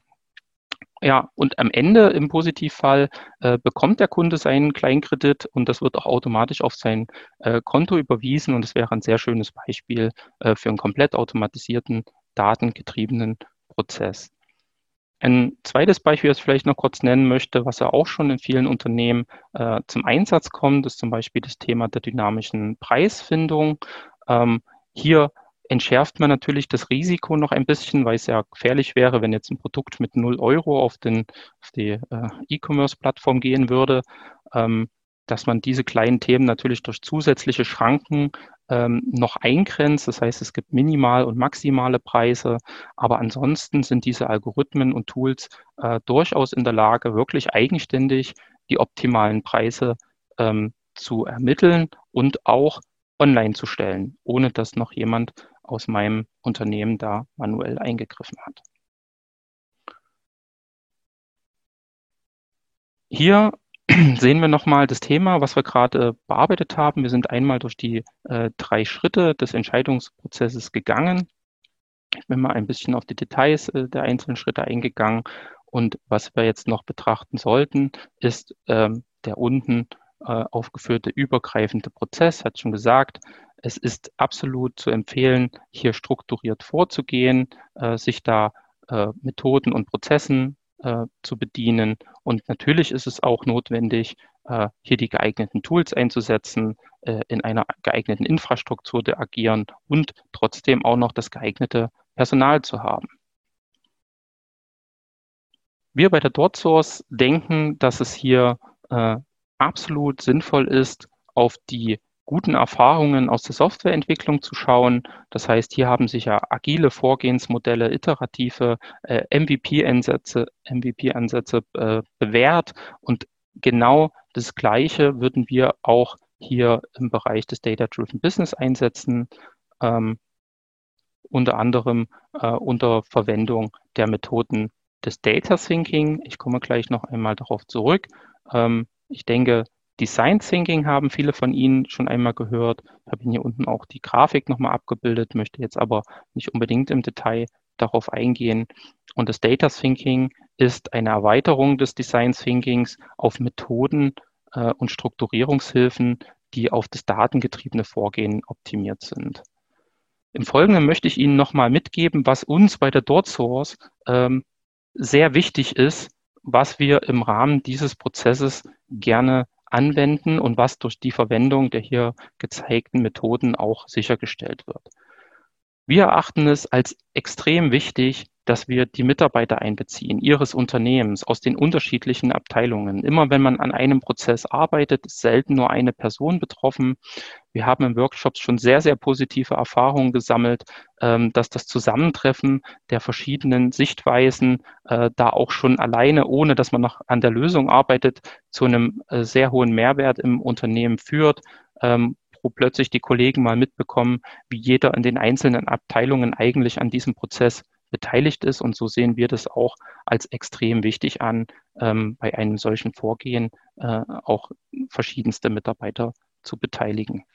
Ja, und am Ende im Positivfall äh, bekommt der Kunde seinen Kleinkredit und das wird auch automatisch auf sein äh, Konto überwiesen und es wäre ein sehr schönes Beispiel äh, für einen komplett automatisierten, datengetriebenen Prozess. Ein zweites Beispiel, das ich vielleicht noch kurz nennen möchte, was ja auch schon in vielen Unternehmen äh, zum Einsatz kommt, ist zum Beispiel das Thema der dynamischen Preisfindung. Ähm, hier entschärft man natürlich das Risiko noch ein bisschen, weil es ja gefährlich wäre, wenn jetzt ein Produkt mit 0 Euro auf, den, auf die äh, E-Commerce-Plattform gehen würde, ähm, dass man diese kleinen Themen natürlich durch zusätzliche Schranken ähm, noch eingrenzt. Das heißt, es gibt minimal und maximale Preise, aber ansonsten sind diese Algorithmen und Tools äh, durchaus in der Lage, wirklich eigenständig die optimalen Preise ähm, zu ermitteln und auch online zu stellen, ohne dass noch jemand aus meinem Unternehmen da manuell eingegriffen hat. Hier [clears throat] sehen wir nochmal das Thema, was wir gerade bearbeitet haben. Wir sind einmal durch die äh, drei Schritte des Entscheidungsprozesses gegangen. Ich bin mal ein bisschen auf die Details äh, der einzelnen Schritte eingegangen. Und was wir jetzt noch betrachten sollten, ist ähm, der unten äh, aufgeführte übergreifende Prozess, hat schon gesagt, es ist absolut zu empfehlen, hier strukturiert vorzugehen, äh, sich da äh, Methoden und Prozessen äh, zu bedienen. Und natürlich ist es auch notwendig, äh, hier die geeigneten Tools einzusetzen, äh, in einer geeigneten Infrastruktur zu agieren und trotzdem auch noch das geeignete Personal zu haben. Wir bei der DotSource denken, dass es hier äh, absolut sinnvoll ist, auf die guten Erfahrungen aus der Softwareentwicklung zu schauen. Das heißt, hier haben sich ja agile Vorgehensmodelle, iterative äh, MVP-Ansätze MVP -Ansätze, äh, bewährt und genau das Gleiche würden wir auch hier im Bereich des Data-Driven Business einsetzen, ähm, unter anderem äh, unter Verwendung der Methoden des Data Thinking. Ich komme gleich noch einmal darauf zurück. Ähm, ich denke, Design Thinking haben viele von Ihnen schon einmal gehört. Ich habe Ihnen hier unten auch die Grafik nochmal abgebildet, möchte jetzt aber nicht unbedingt im Detail darauf eingehen. Und das Data Thinking ist eine Erweiterung des Design Thinkings auf Methoden äh, und Strukturierungshilfen, die auf das datengetriebene Vorgehen optimiert sind. Im Folgenden möchte ich Ihnen nochmal mitgeben, was uns bei der DotSource ähm, sehr wichtig ist, was wir im Rahmen dieses Prozesses gerne anwenden und was durch die Verwendung der hier gezeigten Methoden auch sichergestellt wird. Wir erachten es als extrem wichtig, dass wir die Mitarbeiter einbeziehen, ihres Unternehmens aus den unterschiedlichen Abteilungen. Immer wenn man an einem Prozess arbeitet, ist selten nur eine Person betroffen. Wir haben in Workshops schon sehr, sehr positive Erfahrungen gesammelt, ähm, dass das Zusammentreffen der verschiedenen Sichtweisen äh, da auch schon alleine, ohne dass man noch an der Lösung arbeitet, zu einem äh, sehr hohen Mehrwert im Unternehmen führt ähm, wo plötzlich die Kollegen mal mitbekommen, wie jeder in den einzelnen Abteilungen eigentlich an diesem Prozess beteiligt ist. Und so sehen wir das auch als extrem wichtig an, ähm, bei einem solchen Vorgehen äh, auch verschiedenste Mitarbeiter zu beteiligen.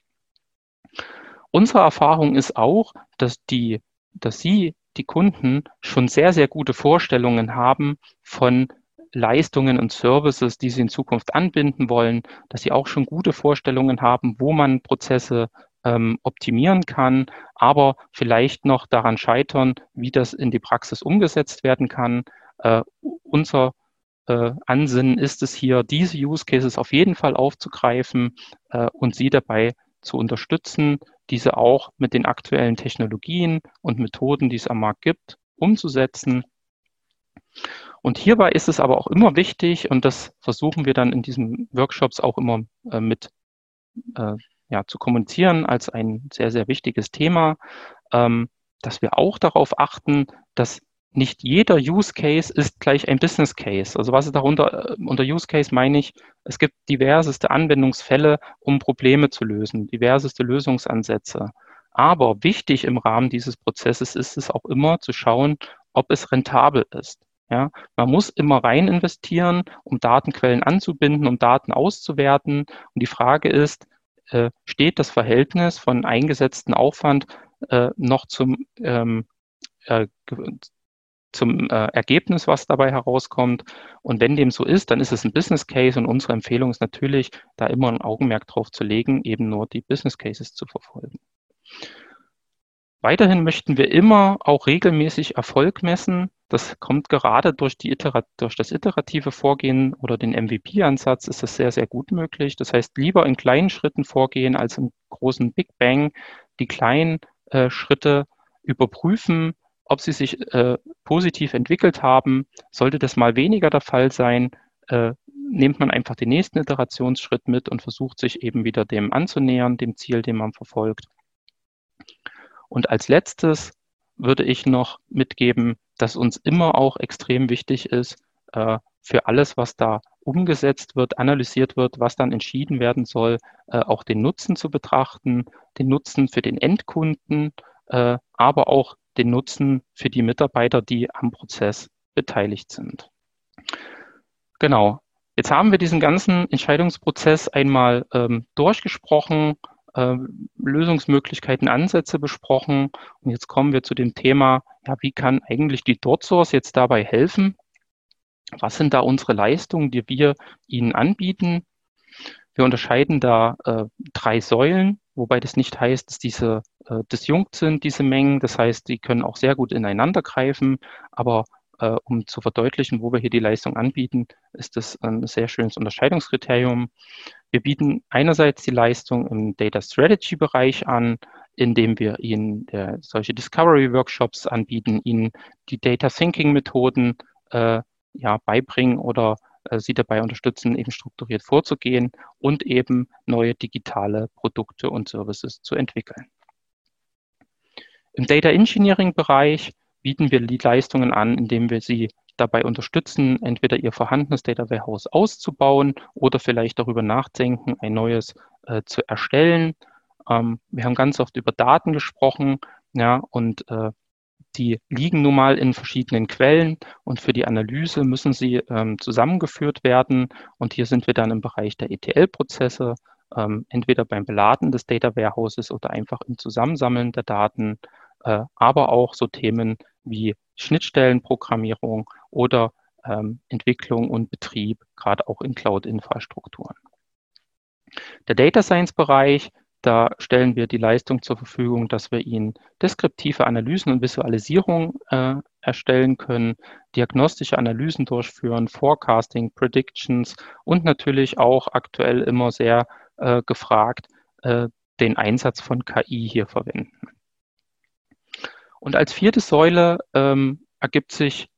Unsere Erfahrung ist auch, dass die, dass Sie, die Kunden, schon sehr, sehr gute Vorstellungen haben von Leistungen und Services, die sie in Zukunft anbinden wollen, dass sie auch schon gute Vorstellungen haben, wo man Prozesse ähm, optimieren kann, aber vielleicht noch daran scheitern, wie das in die Praxis umgesetzt werden kann. Äh, unser äh, Ansinnen ist es hier, diese Use Cases auf jeden Fall aufzugreifen äh, und sie dabei zu unterstützen, diese auch mit den aktuellen Technologien und Methoden, die es am Markt gibt, umzusetzen. Und hierbei ist es aber auch immer wichtig, und das versuchen wir dann in diesen Workshops auch immer äh, mit äh, ja, zu kommunizieren als ein sehr, sehr wichtiges Thema, ähm, dass wir auch darauf achten, dass nicht jeder Use Case ist gleich ein Business Case. Also was ist darunter, äh, unter Use Case meine ich, es gibt diverseste Anwendungsfälle, um Probleme zu lösen, diverseste Lösungsansätze. Aber wichtig im Rahmen dieses Prozesses ist es auch immer zu schauen, ob es rentabel ist. Ja, man muss immer rein investieren, um Datenquellen anzubinden, um Daten auszuwerten. Und die Frage ist, äh, steht das Verhältnis von eingesetzten Aufwand äh, noch zum, ähm, äh, zum äh, Ergebnis, was dabei herauskommt. Und wenn dem so ist, dann ist es ein Business Case und unsere Empfehlung ist natürlich, da immer ein Augenmerk drauf zu legen, eben nur die Business Cases zu verfolgen. Weiterhin möchten wir immer auch regelmäßig Erfolg messen. Das kommt gerade durch, die durch das iterative Vorgehen oder den MVP-Ansatz ist das sehr, sehr gut möglich. Das heißt, lieber in kleinen Schritten vorgehen als im großen Big Bang. Die kleinen äh, Schritte überprüfen, ob sie sich äh, positiv entwickelt haben. Sollte das mal weniger der Fall sein, äh, nimmt man einfach den nächsten Iterationsschritt mit und versucht sich eben wieder dem anzunähern, dem Ziel, den man verfolgt. Und als letztes würde ich noch mitgeben, dass uns immer auch extrem wichtig ist, äh, für alles, was da umgesetzt wird, analysiert wird, was dann entschieden werden soll, äh, auch den Nutzen zu betrachten, den Nutzen für den Endkunden, äh, aber auch den Nutzen für die Mitarbeiter, die am Prozess beteiligt sind. Genau. Jetzt haben wir diesen ganzen Entscheidungsprozess einmal ähm, durchgesprochen äh, Lösungsmöglichkeiten, Ansätze besprochen. Und jetzt kommen wir zu dem Thema, ja, wie kann eigentlich die DotSource jetzt dabei helfen? Was sind da unsere Leistungen, die wir Ihnen anbieten? Wir unterscheiden da äh, drei Säulen, wobei das nicht heißt, dass diese äh, disjunkt sind, diese Mengen. Das heißt, die können auch sehr gut ineinander greifen, aber äh, um zu verdeutlichen, wo wir hier die Leistung anbieten, ist das ein sehr schönes Unterscheidungskriterium. Wir bieten einerseits die Leistung im Data Strategy Bereich an, indem wir Ihnen äh, solche Discovery Workshops anbieten, Ihnen die Data Thinking Methoden äh, ja, beibringen oder äh, Sie dabei unterstützen, eben strukturiert vorzugehen und eben neue digitale Produkte und Services zu entwickeln. Im Data Engineering Bereich bieten wir die Leistungen an, indem wir sie dabei unterstützen, entweder ihr vorhandenes Data Warehouse auszubauen oder vielleicht darüber nachdenken, ein neues äh, zu erstellen. Ähm, wir haben ganz oft über Daten gesprochen, ja, und äh, die liegen nun mal in verschiedenen Quellen und für die Analyse müssen sie ähm, zusammengeführt werden. Und hier sind wir dann im Bereich der ETL-Prozesse, ähm, entweder beim Beladen des Data Warehouses oder einfach im Zusammensammeln der Daten, äh, aber auch so Themen wie Schnittstellenprogrammierung oder ähm, Entwicklung und Betrieb, gerade auch in Cloud-Infrastrukturen. Der Data Science-Bereich, da stellen wir die Leistung zur Verfügung, dass wir Ihnen deskriptive Analysen und Visualisierung äh, erstellen können, diagnostische Analysen durchführen, Forecasting, Predictions und natürlich auch aktuell immer sehr äh, gefragt, äh, den Einsatz von KI hier verwenden. Und als vierte Säule ähm, ergibt sich,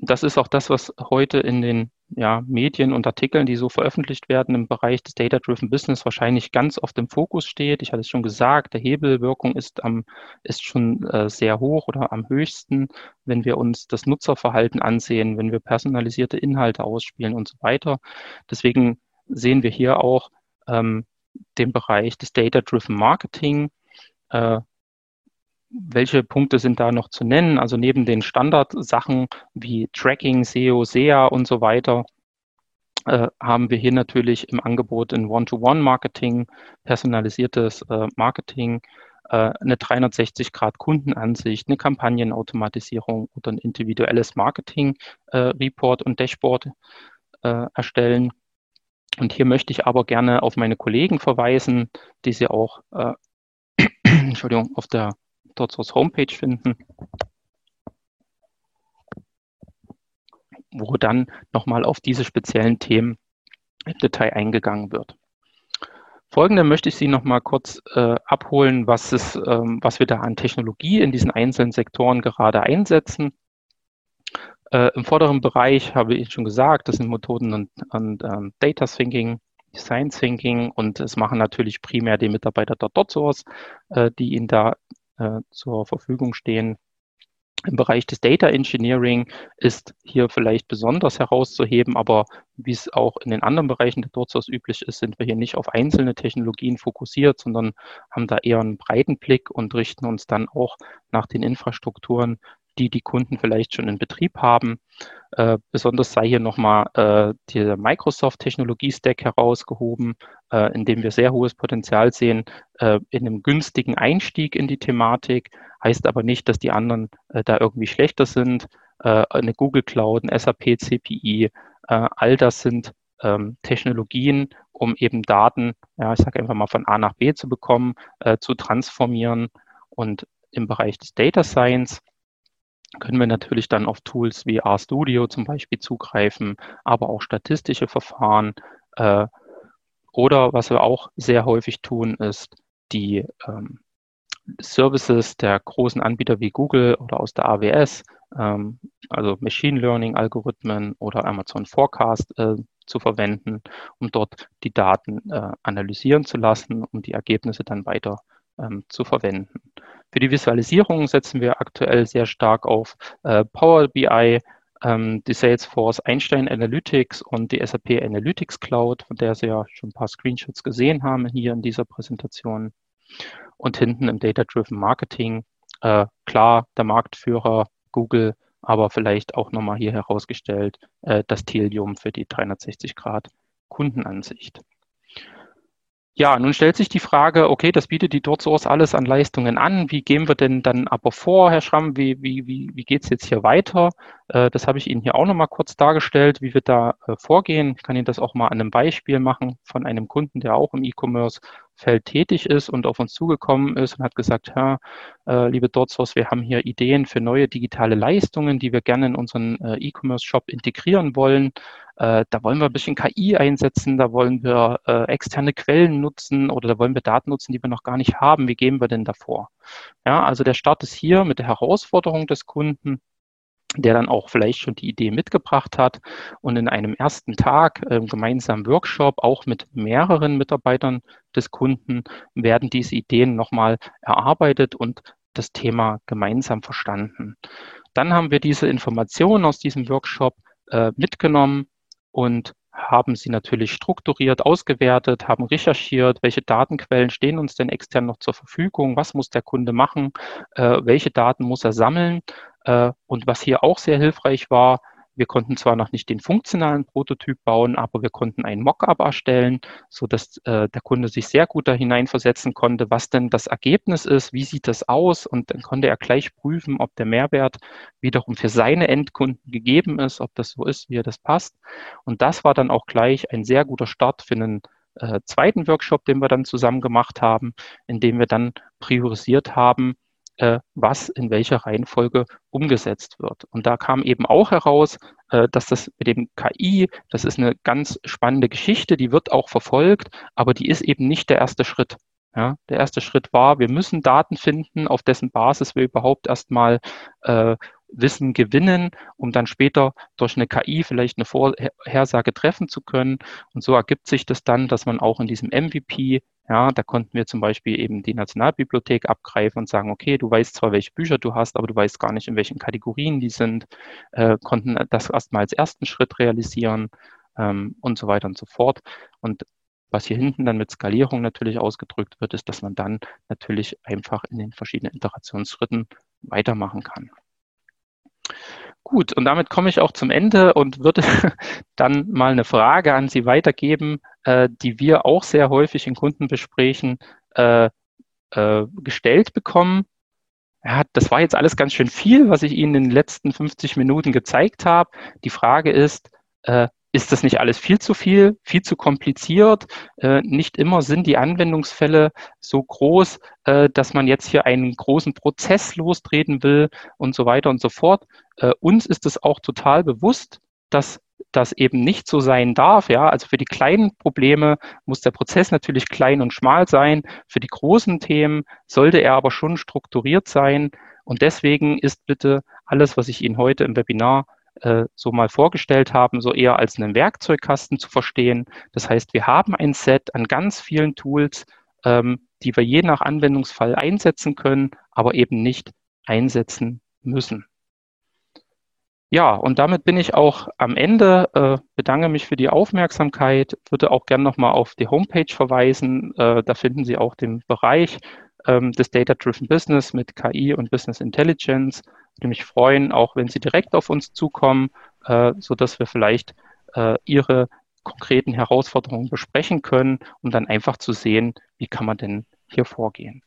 das ist auch das, was heute in den ja, Medien und Artikeln, die so veröffentlicht werden im Bereich des Data-Driven Business, wahrscheinlich ganz oft im Fokus steht. Ich hatte es schon gesagt, der Hebelwirkung ist, am, ist schon äh, sehr hoch oder am höchsten, wenn wir uns das Nutzerverhalten ansehen, wenn wir personalisierte Inhalte ausspielen und so weiter. Deswegen sehen wir hier auch ähm, den Bereich des Data-Driven Marketing, äh, welche Punkte sind da noch zu nennen? Also neben den Standardsachen wie Tracking, SEO, SEA und so weiter, äh, haben wir hier natürlich im Angebot ein One-to-One-Marketing, personalisiertes äh, Marketing, äh, eine 360-Grad-Kundenansicht, eine Kampagnenautomatisierung oder ein individuelles Marketing-Report äh, und Dashboard äh, erstellen. Und hier möchte ich aber gerne auf meine Kollegen verweisen, die Sie auch äh, [coughs] Entschuldigung, auf der als Homepage finden, wo dann nochmal auf diese speziellen Themen im Detail eingegangen wird. Folgende möchte ich Sie noch mal kurz äh, abholen, was, ist, ähm, was wir da an Technologie in diesen einzelnen Sektoren gerade einsetzen. Äh, Im vorderen Bereich habe ich schon gesagt, das sind Methoden und, und ähm, Data Thinking, Design Thinking und es machen natürlich primär die Mitarbeiter der DotSource, äh, die Ihnen da äh, zur Verfügung stehen. Im Bereich des Data Engineering ist hier vielleicht besonders herauszuheben, aber wie es auch in den anderen Bereichen der Dorzos üblich ist, sind wir hier nicht auf einzelne Technologien fokussiert, sondern haben da eher einen breiten Blick und richten uns dann auch nach den Infrastrukturen, die die Kunden vielleicht schon in Betrieb haben. Äh, besonders sei hier nochmal äh, der Microsoft Technologie Stack herausgehoben, äh, in dem wir sehr hohes Potenzial sehen äh, in einem günstigen Einstieg in die Thematik. Heißt aber nicht, dass die anderen äh, da irgendwie schlechter sind. Äh, eine Google Cloud, ein SAP CPI, all das sind ähm, Technologien, um eben Daten, ja, ich sage einfach mal von A nach B zu bekommen, zu transformieren. Und im Bereich des Data Science können wir natürlich dann auf Tools wie RStudio zum Beispiel zugreifen, aber auch statistische Verfahren. Äh, oder was wir auch sehr häufig tun, ist die ähm, Services der großen Anbieter wie Google oder aus der AWS, ähm, also Machine Learning Algorithmen oder Amazon Forecast äh, zu verwenden, um dort die Daten äh, analysieren zu lassen, um die Ergebnisse dann weiter ähm, zu verwenden. Für die Visualisierung setzen wir aktuell sehr stark auf äh, Power BI, ähm, die Salesforce Einstein Analytics und die SAP Analytics Cloud, von der Sie ja schon ein paar Screenshots gesehen haben hier in dieser Präsentation. Und hinten im Data-Driven Marketing, äh, klar, der Marktführer Google, aber vielleicht auch nochmal hier herausgestellt, äh, das Telium für die 360 Grad Kundenansicht. Ja, nun stellt sich die Frage, okay, das bietet die DoorSource alles an Leistungen an. Wie gehen wir denn dann aber vor, Herr Schramm? Wie, wie, wie, wie geht es jetzt hier weiter? Äh, das habe ich Ihnen hier auch nochmal kurz dargestellt, wie wir da äh, vorgehen. Ich kann Ihnen das auch mal an einem Beispiel machen von einem Kunden, der auch im E-Commerce Feld tätig ist und auf uns zugekommen ist und hat gesagt, ja, äh, liebe DotSource, wir haben hier Ideen für neue digitale Leistungen, die wir gerne in unseren E-Commerce-Shop integrieren wollen. Da wollen wir ein bisschen KI einsetzen, da wollen wir externe Quellen nutzen oder da wollen wir Daten nutzen, die wir noch gar nicht haben. Wie gehen wir denn davor? Ja, also der Start ist hier mit der Herausforderung des Kunden der dann auch vielleicht schon die Idee mitgebracht hat und in einem ersten Tag äh, gemeinsamen Workshop auch mit mehreren Mitarbeitern des Kunden werden diese Ideen nochmal erarbeitet und das Thema gemeinsam verstanden. Dann haben wir diese Informationen aus diesem Workshop äh, mitgenommen und haben sie natürlich strukturiert ausgewertet, haben recherchiert, welche Datenquellen stehen uns denn extern noch zur Verfügung, was muss der Kunde machen, äh, welche Daten muss er sammeln und was hier auch sehr hilfreich war, wir konnten zwar noch nicht den funktionalen Prototyp bauen, aber wir konnten ein Mockup erstellen, so dass äh, der Kunde sich sehr gut da hineinversetzen konnte, was denn das Ergebnis ist, wie sieht das aus und dann konnte er gleich prüfen, ob der Mehrwert wiederum für seine Endkunden gegeben ist, ob das so ist, wie er das passt. Und das war dann auch gleich ein sehr guter Start für einen äh, zweiten Workshop, den wir dann zusammen gemacht haben, in dem wir dann priorisiert haben, äh, was in welcher Reihenfolge umgesetzt wird. Und da kam eben auch heraus, äh, dass das mit dem KI, das ist eine ganz spannende Geschichte, die wird auch verfolgt, aber die ist eben nicht der erste Schritt. Ja, der erste Schritt war, wir müssen Daten finden, auf dessen Basis wir überhaupt erstmal äh, Wissen gewinnen, um dann später durch eine KI vielleicht eine Vorhersage treffen zu können. Und so ergibt sich das dann, dass man auch in diesem MVP, ja, da konnten wir zum Beispiel eben die Nationalbibliothek abgreifen und sagen, okay, du weißt zwar, welche Bücher du hast, aber du weißt gar nicht, in welchen Kategorien die sind, äh, konnten das erstmal als ersten Schritt realisieren ähm, und so weiter und so fort. Und was hier hinten dann mit Skalierung natürlich ausgedrückt wird, ist, dass man dann natürlich einfach in den verschiedenen Iterationsschritten weitermachen kann. Gut, und damit komme ich auch zum Ende und würde [laughs] dann mal eine Frage an Sie weitergeben, äh, die wir auch sehr häufig in Kundenbesprächen äh, äh, gestellt bekommen. Ja, das war jetzt alles ganz schön viel, was ich Ihnen in den letzten 50 Minuten gezeigt habe. Die Frage ist, äh, ist das nicht alles viel zu viel, viel zu kompliziert? Äh, nicht immer sind die Anwendungsfälle so groß, äh, dass man jetzt hier einen großen Prozess lostreten will und so weiter und so fort. Uns ist es auch total bewusst, dass das eben nicht so sein darf. Ja, also für die kleinen Probleme muss der Prozess natürlich klein und schmal sein. Für die großen Themen sollte er aber schon strukturiert sein. Und deswegen ist bitte alles, was ich Ihnen heute im Webinar äh, so mal vorgestellt haben, so eher als einen Werkzeugkasten zu verstehen. Das heißt, wir haben ein Set an ganz vielen Tools, ähm, die wir je nach Anwendungsfall einsetzen können, aber eben nicht einsetzen müssen. Ja, und damit bin ich auch am Ende. Äh, bedanke mich für die Aufmerksamkeit. Würde auch gerne nochmal auf die Homepage verweisen. Äh, da finden Sie auch den Bereich ähm, des Data-Driven Business mit KI und Business Intelligence. Würde mich freuen, auch wenn Sie direkt auf uns zukommen, äh, so dass wir vielleicht äh, Ihre konkreten Herausforderungen besprechen können, um dann einfach zu sehen, wie kann man denn hier vorgehen.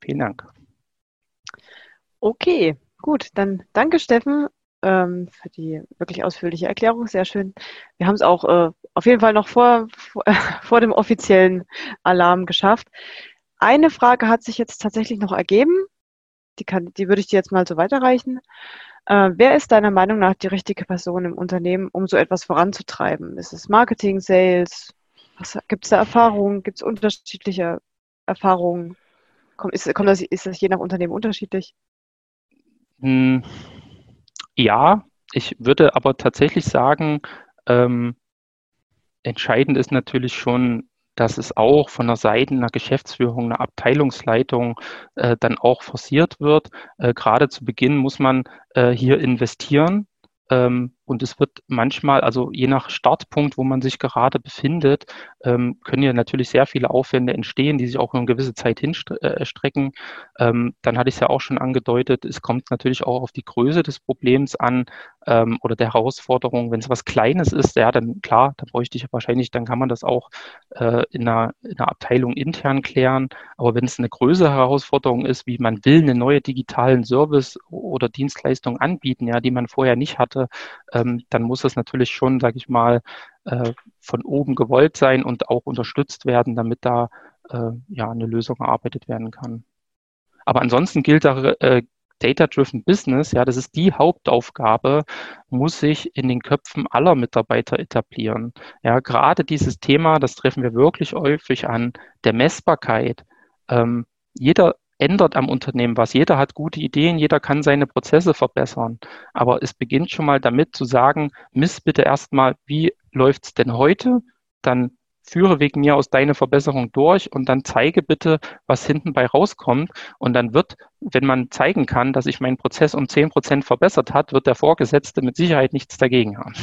Vielen Dank. Okay, gut, dann danke Steffen ähm, für die wirklich ausführliche Erklärung. Sehr schön. Wir haben es auch äh, auf jeden Fall noch vor, vor, [laughs] vor dem offiziellen Alarm geschafft. Eine Frage hat sich jetzt tatsächlich noch ergeben. Die, kann, die würde ich dir jetzt mal so weiterreichen. Äh, wer ist deiner Meinung nach die richtige Person im Unternehmen, um so etwas voranzutreiben? Ist es Marketing, Sales? Gibt es da Erfahrungen? Gibt es unterschiedliche Erfahrungen? Kommt, ist, kommt das, ist das je nach Unternehmen unterschiedlich? Hm, ja, ich würde aber tatsächlich sagen, ähm, entscheidend ist natürlich schon, dass es auch von der Seite einer Geschäftsführung, einer Abteilungsleitung äh, dann auch forciert wird. Äh, gerade zu Beginn muss man äh, hier investieren. Ähm, und es wird manchmal, also je nach Startpunkt, wo man sich gerade befindet, ähm, können ja natürlich sehr viele Aufwände entstehen, die sich auch eine gewisse Zeit hinstrecken. Äh, ähm, dann hatte ich es ja auch schon angedeutet, es kommt natürlich auch auf die Größe des Problems an ähm, oder der Herausforderung. Wenn es was Kleines ist, ja, dann klar, da bräuchte ich wahrscheinlich, dann kann man das auch äh, in, einer, in einer Abteilung intern klären. Aber wenn es eine größere Herausforderung ist, wie man will, einen neuen digitalen Service oder Dienstleistung anbieten, ja, die man vorher nicht hatte, ähm, dann muss es natürlich schon, sage ich mal, äh, von oben gewollt sein und auch unterstützt werden, damit da äh, ja eine Lösung erarbeitet werden kann. Aber ansonsten gilt da äh, Data-Driven Business, ja, das ist die Hauptaufgabe, muss sich in den Köpfen aller Mitarbeiter etablieren. Ja, gerade dieses Thema, das treffen wir wirklich häufig an, der Messbarkeit. Ähm, jeder ändert am Unternehmen was. Jeder hat gute Ideen, jeder kann seine Prozesse verbessern. Aber es beginnt schon mal damit zu sagen, miss bitte erstmal, wie läuft's denn heute? Dann führe wegen mir aus deine Verbesserung durch und dann zeige bitte, was hinten bei rauskommt. Und dann wird, wenn man zeigen kann, dass sich mein Prozess um zehn Prozent verbessert hat, wird der Vorgesetzte mit Sicherheit nichts dagegen haben.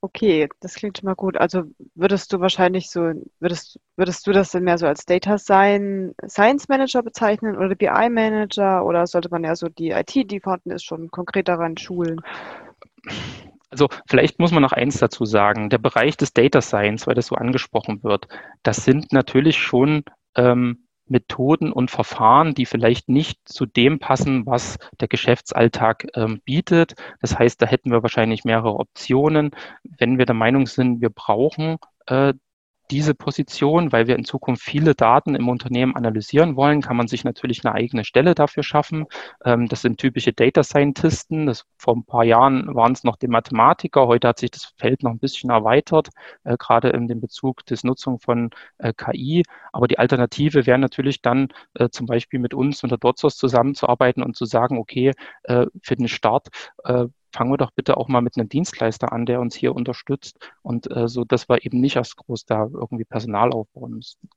Okay, das klingt schon mal gut. Also würdest du wahrscheinlich so, würdest, würdest du das denn mehr so als Data Science Manager bezeichnen oder BI Manager oder sollte man eher so die IT, die vorhanden ist, schon konkret daran schulen? Also vielleicht muss man noch eins dazu sagen. Der Bereich des Data Science, weil das so angesprochen wird, das sind natürlich schon ähm, Methoden und Verfahren, die vielleicht nicht zu dem passen, was der Geschäftsalltag ähm, bietet. Das heißt, da hätten wir wahrscheinlich mehrere Optionen. Wenn wir der Meinung sind, wir brauchen äh, diese Position, weil wir in Zukunft viele Daten im Unternehmen analysieren wollen, kann man sich natürlich eine eigene Stelle dafür schaffen. Ähm, das sind typische Data Scientisten. Das, vor ein paar Jahren waren es noch die Mathematiker. Heute hat sich das Feld noch ein bisschen erweitert, äh, gerade in dem Bezug des Nutzung von äh, KI. Aber die Alternative wäre natürlich dann äh, zum Beispiel mit uns und der DotSource zusammenzuarbeiten und zu sagen, okay, für den Start fangen wir doch bitte auch mal mit einem Dienstleister an, der uns hier unterstützt und äh, so, dass wir eben nicht erst groß da irgendwie Personal aufbauen müssten.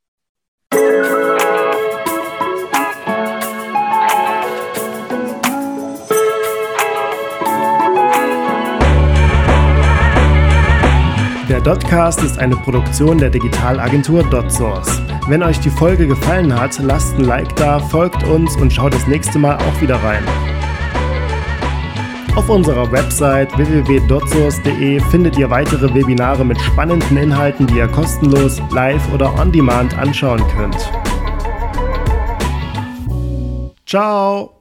Der Dotcast ist eine Produktion der Digitalagentur DotSource. Wenn euch die Folge gefallen hat, lasst ein Like da, folgt uns und schaut das nächste Mal auch wieder rein. Auf unserer Website www.dotsource.de findet ihr weitere Webinare mit spannenden Inhalten, die ihr kostenlos, live oder on demand anschauen könnt. Ciao!